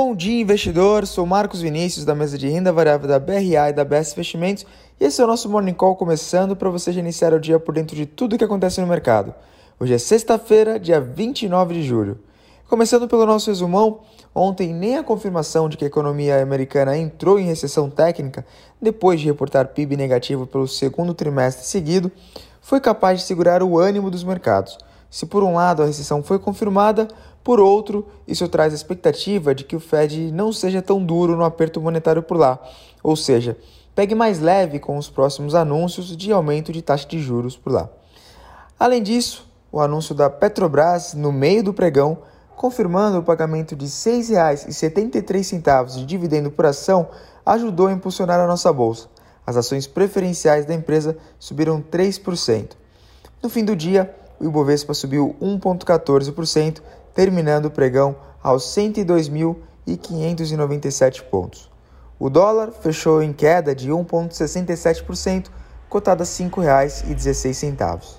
Bom dia, investidor. Sou Marcos Vinícius, da mesa de renda variável da BRA e da BS Investimentos, e esse é o nosso Morning Call começando para você já iniciar o dia por dentro de tudo o que acontece no mercado. Hoje é sexta-feira, dia 29 de julho. Começando pelo nosso resumão, ontem nem a confirmação de que a economia americana entrou em recessão técnica, depois de reportar PIB negativo pelo segundo trimestre seguido, foi capaz de segurar o ânimo dos mercados. Se por um lado a recessão foi confirmada, por outro, isso traz a expectativa de que o Fed não seja tão duro no aperto monetário por lá, ou seja, pegue mais leve com os próximos anúncios de aumento de taxa de juros por lá. Além disso, o anúncio da Petrobras no meio do pregão, confirmando o pagamento de R$ 6,73 de dividendo por ação, ajudou a impulsionar a nossa bolsa. As ações preferenciais da empresa subiram 3%. No fim do dia, o Ibovespa subiu 1,14%, terminando o pregão aos 102.597 pontos. O dólar fechou em queda de 1,67%, cotado a R$ 5,16.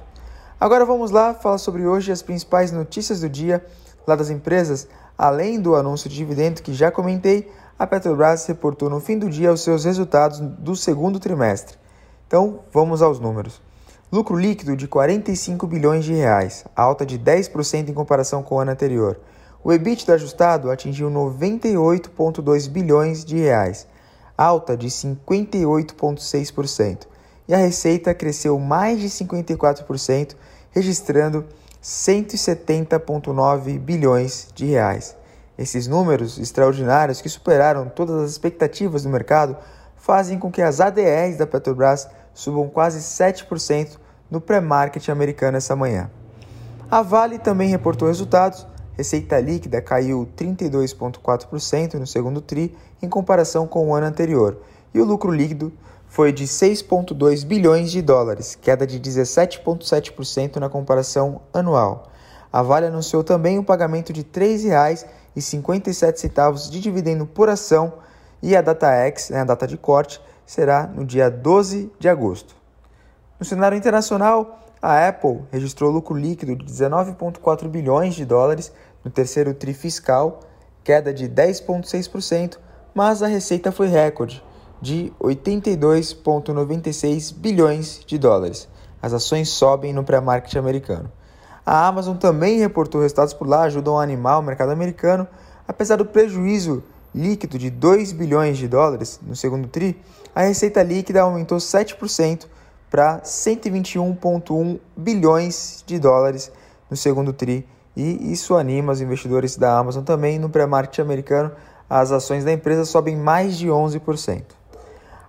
Agora vamos lá falar sobre hoje as principais notícias do dia lá das empresas. Além do anúncio de dividendo que já comentei, a Petrobras reportou no fim do dia os seus resultados do segundo trimestre. Então, vamos aos números. Lucro líquido de 45 bilhões de reais, alta de 10% em comparação com o ano anterior. O EBITDA ajustado atingiu 98,2 bilhões de reais, alta de 58,6%. E a receita cresceu mais de 54%, registrando 170,9 bilhões de reais. Esses números extraordinários que superaram todas as expectativas do mercado fazem com que as ADRs da Petrobras subam quase 7% no pré-market americano essa manhã. A Vale também reportou resultados. Receita líquida caiu 32,4% no segundo TRI em comparação com o ano anterior, e o lucro líquido foi de 6,2 bilhões de dólares, queda de 17,7% na comparação anual. A Vale anunciou também o pagamento de R$ 3,57 de dividendo por ação e a data X, né, a data de corte, será no dia 12 de agosto. No cenário internacional, a Apple registrou lucro líquido de 19,4 bilhões de dólares no terceiro tri fiscal, queda de 10,6%, mas a receita foi recorde de 82,96 bilhões de dólares. As ações sobem no pré-market americano. A Amazon também reportou resultados por lá, ajudam a animar o mercado americano, apesar do prejuízo líquido de 2 bilhões de dólares no segundo TRI, a receita líquida aumentou 7% para 121,1 bilhões de dólares no segundo TRI, e isso anima os investidores da Amazon também. No pré-market americano, as ações da empresa sobem mais de 11%.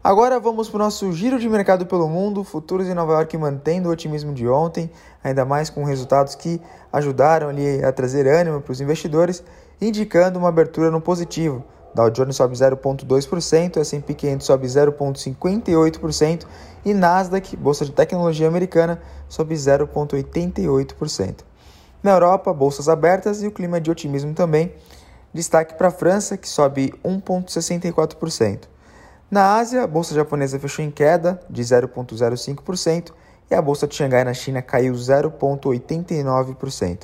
Agora vamos para o nosso giro de mercado pelo mundo, futuros em Nova York mantendo o otimismo de ontem, ainda mais com resultados que ajudaram ali a trazer ânimo para os investidores, indicando uma abertura no positivo. Dow Jones sobe 0,2%, S&P 500 sobe 0,58% e Nasdaq, bolsa de tecnologia americana, sobe 0,88%. Na Europa, bolsas abertas e o clima de otimismo também. Destaque para a França, que sobe 1,64%. Na Ásia, a bolsa japonesa fechou em queda de 0,05% e a bolsa de Xangai na China caiu 0,89%.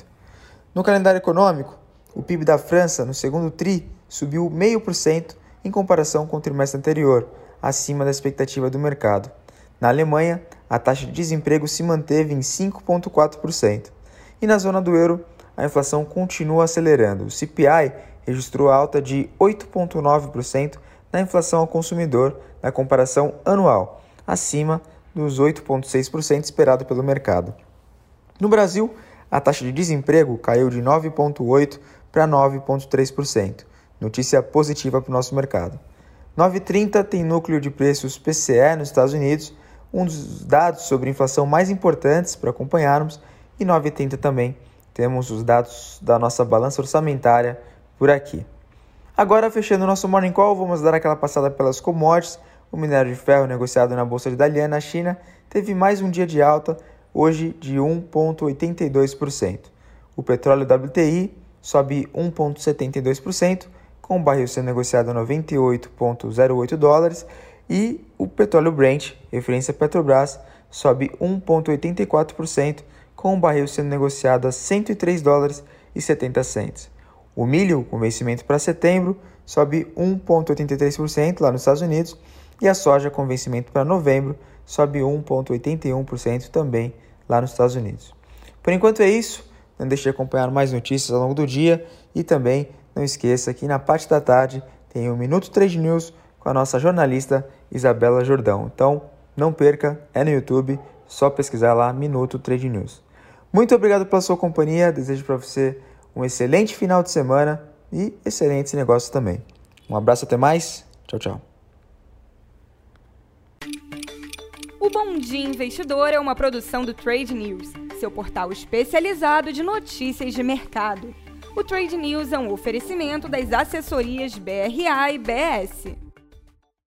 No calendário econômico, o PIB da França no segundo TRI subiu 0,5% em comparação com o trimestre anterior, acima da expectativa do mercado. Na Alemanha, a taxa de desemprego se manteve em 5,4%. E na zona do euro, a inflação continua acelerando. O CPI registrou alta de 8,9% na inflação ao consumidor na comparação anual, acima dos 8,6% esperado pelo mercado. No Brasil, a taxa de desemprego caiu de 9,8% para 9,3%. Notícia positiva para o nosso mercado. 9,30 tem núcleo de preços PCE nos Estados Unidos, um dos dados sobre inflação mais importantes para acompanharmos, e 9,30 também temos os dados da nossa balança orçamentária por aqui. Agora, fechando nosso Morning Call, vamos dar aquela passada pelas commodities. O minério de ferro negociado na Bolsa de Dalian, na China, teve mais um dia de alta, hoje de 1,82%. O petróleo WTI sobe 1,72%, com o barril sendo negociado a 98,08 dólares, e o petróleo Brent, referência Petrobras, sobe 1,84%, com o barril sendo negociado a 103 dólares e 70 centes. O milho, com vencimento para setembro, sobe 1,83% lá nos Estados Unidos e a soja com vencimento para novembro sobe 1,81% também lá nos Estados Unidos. Por enquanto é isso, não deixe de acompanhar mais notícias ao longo do dia e também não esqueça que na parte da tarde tem o Minuto Trade News com a nossa jornalista Isabela Jordão. Então, não perca, é no YouTube, só pesquisar lá Minuto Trade News. Muito obrigado pela sua companhia, desejo para você um excelente final de semana e excelentes negócios também. Um abraço, até mais, tchau, tchau. O Bom Dia Investidor é uma produção do Trade News, seu portal especializado de notícias de mercado. O Trade News é um oferecimento das assessorias BRA e BS.